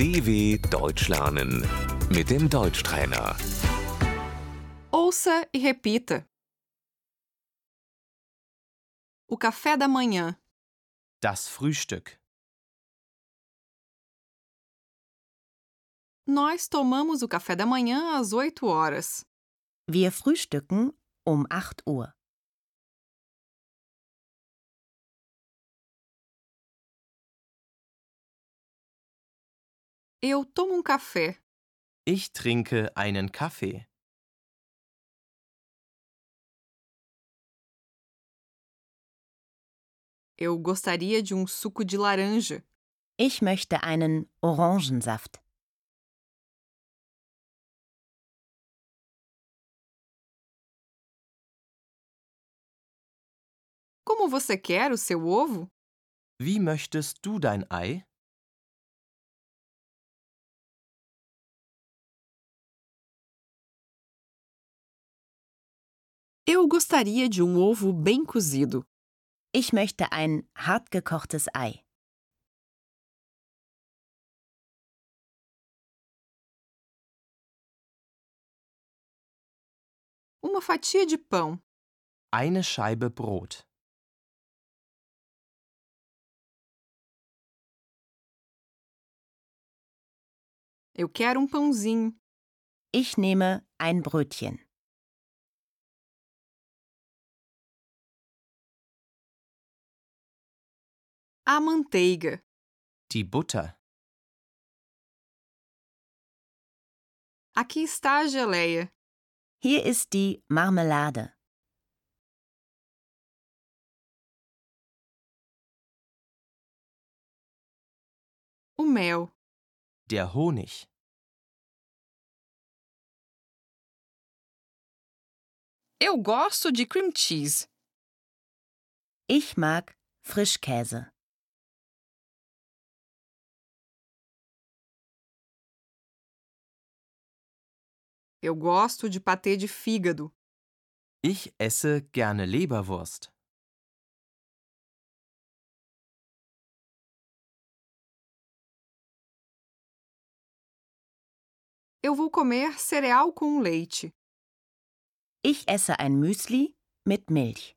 DW Deutsch lernen mit dem Deutschtrainer. Ouça e repita. O café da manhã, Das Frühstück. nós tomamos o café da manhã às 8 horas. Wir frühstücken um 8 Uhr. Eu tomo um café. Ich trinke einen Kaffee. Eu gostaria de um suco de laranja. Ich möchte einen Orangensaft. Como você quer o seu ovo? Wie möchtest du dein Ei? Eu gostaria de um ovo bem cozido. Ich möchte ein hartgekochtes Ei. Uma fatia de pão. Eine Scheibe Brot. Eu quero um pãozinho. Ich nehme ein Brötchen. A manteiga. Die Butter. Aqui está a geleia. Hier ist die Marmelade. O mel. Der Honig. Eu gosto de cream cheese. Ich mag Frischkäse. Eu gosto de patê de fígado. Ich esse gerne Leberwurst. Eu vou comer cereal com leite. Ich esse ein Müsli mit Milch.